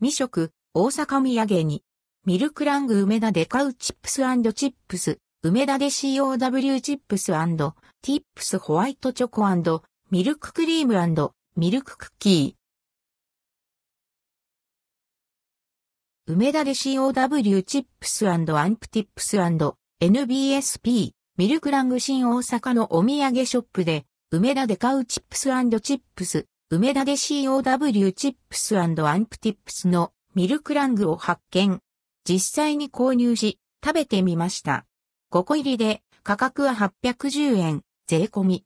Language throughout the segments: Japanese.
未食、大阪土産に。ミルクラング梅田デカウチップスチップス、梅田で COW チップスティップスホワイトチョコミルククリームミルククッキー。梅田で COW チップスアンプティップス &NBSP ミルクラング新大阪のお土産ショップで梅田で買うチップスチップス梅田で COW チップスアンプティップスのミルクラングを発見。実際に購入し食べてみました。5個入りで価格は810円、税込み。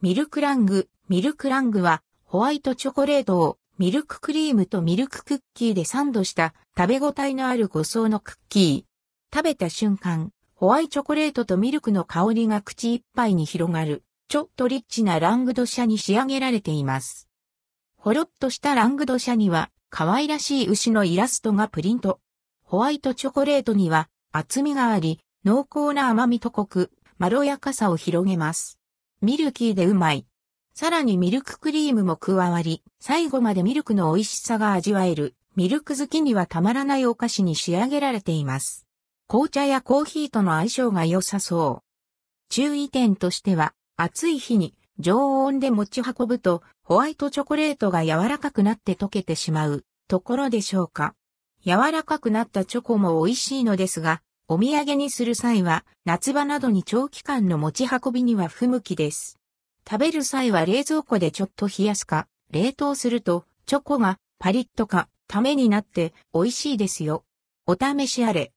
ミルクラング、ミルクラングはホワイトチョコレートをミルククリームとミルククッキーでサンドした食べ応えのある5層のクッキー。食べた瞬間、ホワイトチョコレートとミルクの香りが口いっぱいに広がる、ちょっとリッチなラングドシャに仕上げられています。ほろっとしたラングドシャには、可愛らしい牛のイラストがプリント。ホワイトチョコレートには厚みがあり、濃厚な甘みとコク、まろやかさを広げます。ミルキーでうまい。さらにミルククリームも加わり、最後までミルクの美味しさが味わえる、ミルク好きにはたまらないお菓子に仕上げられています。紅茶やコーヒーとの相性が良さそう。注意点としては、暑い日に常温で持ち運ぶと、ホワイトチョコレートが柔らかくなって溶けてしまうところでしょうか。柔らかくなったチョコも美味しいのですが、お土産にする際は、夏場などに長期間の持ち運びには不向きです。食べる際は冷蔵庫でちょっと冷やすか、冷凍すると、チョコがパリッとか、ためになって美味しいですよ。お試しあれ。